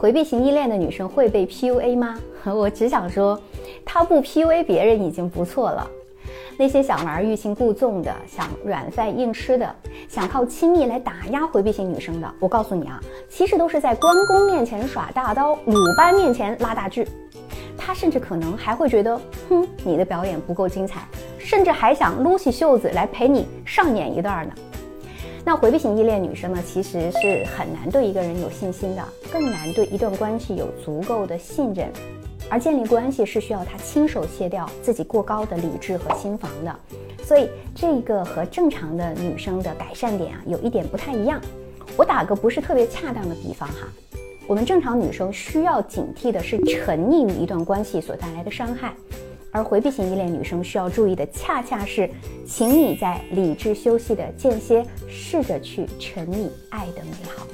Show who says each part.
Speaker 1: 回避型依恋的女生会被 PUA 吗？我只想说，她不 PUA 别人已经不错了。那些想玩欲擒故纵的、想软饭硬吃的、想靠亲密来打压回避型女生的，我告诉你啊，其实都是在关公面前耍大刀，鲁班面前拉大锯。他甚至可能还会觉得，哼，你的表演不够精彩，甚至还想撸起袖子来陪你上演一段呢。那回避型依恋女生呢，其实是很难对一个人有信心的，更难对一段关系有足够的信任。而建立关系是需要她亲手卸掉自己过高的理智和心防的。所以这个和正常的女生的改善点啊，有一点不太一样。我打个不是特别恰当的比方哈，我们正常女生需要警惕的是沉溺于一段关系所带来的伤害。而回避型依恋女生需要注意的，恰恰是，请你在理智休息的间歇，试着去沉溺爱的美好。